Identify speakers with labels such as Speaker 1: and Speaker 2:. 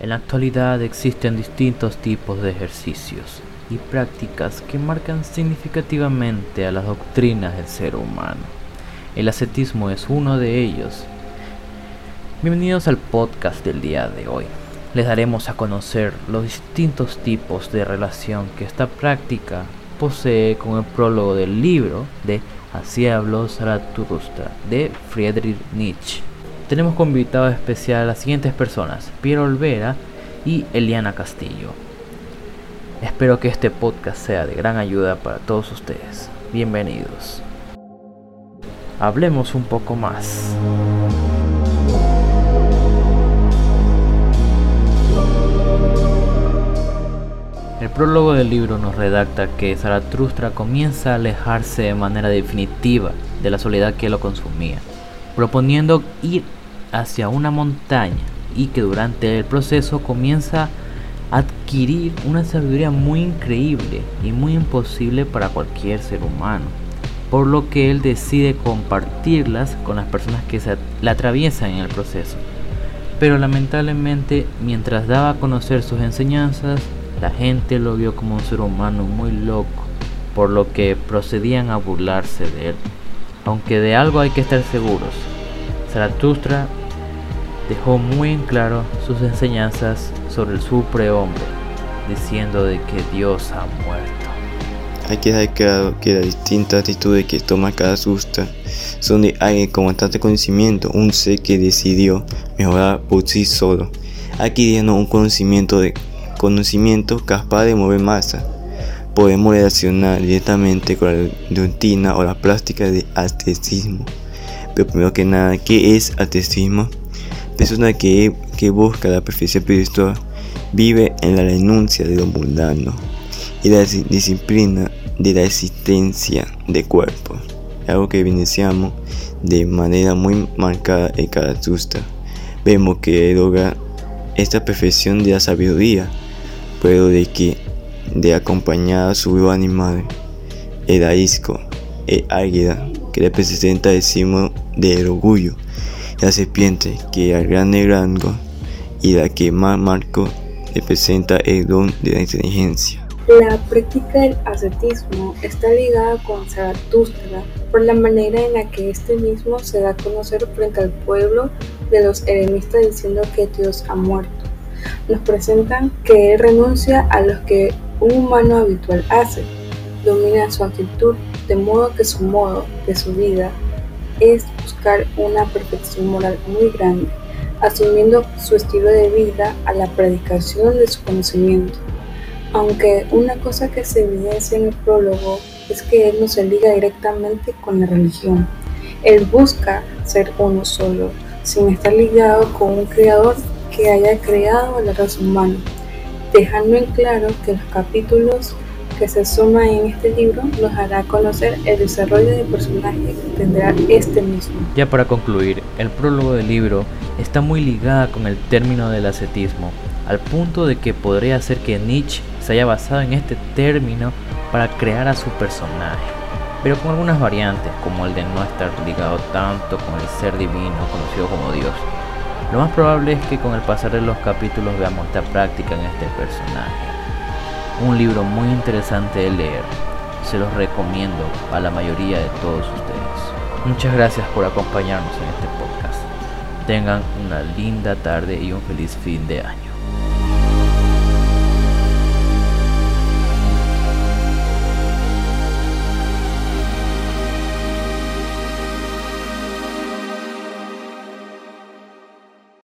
Speaker 1: En la actualidad existen distintos tipos de ejercicios y prácticas que marcan significativamente a las doctrinas del ser humano. El ascetismo es uno de ellos. Bienvenidos al podcast del día de hoy. Les daremos a conocer los distintos tipos de relación que esta práctica posee con el prólogo del libro de Así habló Zaratustra de Friedrich Nietzsche. Tenemos como invitado especial a las siguientes personas, Piero Olvera y Eliana Castillo. Espero que este podcast sea de gran ayuda para todos ustedes. Bienvenidos. Hablemos un poco más. El prólogo del libro nos redacta que Zaratustra comienza a alejarse de manera definitiva de la soledad que lo consumía, proponiendo ir hacia una montaña y que durante el proceso comienza a adquirir una sabiduría muy increíble y muy imposible para cualquier ser humano, por lo que él decide compartirlas con las personas que se la atraviesan en el proceso. Pero lamentablemente, mientras daba a conocer sus enseñanzas, la gente lo vio como un ser humano muy loco, por lo que procedían a burlarse de él. Aunque de algo hay que estar seguros, Zaratustra dejó muy en claro sus enseñanzas sobre el superhombre, diciendo de que Dios ha muerto.
Speaker 2: Hay que dejar claro que las distintas actitudes que toma cada susta son de alguien con bastante conocimiento, un ser que decidió mejorar por sí solo, adquiriendo un conocimiento de conocimiento capaz de mover masa. Podemos relacionar directamente con la rutina o la plástica de atletismo. Pero primero que nada, ¿qué es atletismo? Persona que, que busca la perfección espiritual vive en la renuncia de lo mundano y la disciplina de la existencia de cuerpo, algo que evidenciamos de manera muy marcada en cada susta. Vemos que logra esta perfección de la sabiduría pero de que de acompañar a su animal, el arisco, el águila, que representa el símbolo del orgullo, la serpiente, que al grande rango, y la que más marco representa el don de la inteligencia.
Speaker 3: La práctica del ascetismo está ligada con Zaratustra por la manera en la que este mismo se da a conocer frente al pueblo de los eremistas diciendo que Dios ha muerto nos presentan que él renuncia a los que un humano habitual hace, domina su actitud, de modo que su modo de su vida es buscar una perfección moral muy grande, asumiendo su estilo de vida a la predicación de su conocimiento. Aunque una cosa que se evidencia en el prólogo es que él no se liga directamente con la religión. Él busca ser uno solo, sin estar ligado con un creador que haya creado la raza humana, dejando en claro que los capítulos que se suman en este libro nos hará conocer el desarrollo de personaje que tendrá este mismo.
Speaker 1: Ya para concluir, el prólogo del libro está muy ligada con el término del ascetismo, al punto de que podría ser que Nietzsche se haya basado en este término para crear a su personaje, pero con algunas variantes, como el de no estar ligado tanto con el ser divino conocido como Dios, lo más probable es que con el pasar de los capítulos veamos esta práctica en este personaje. Un libro muy interesante de leer. Se los recomiendo a la mayoría de todos ustedes. Muchas gracias por acompañarnos en este podcast. Tengan una linda tarde y un feliz fin de año.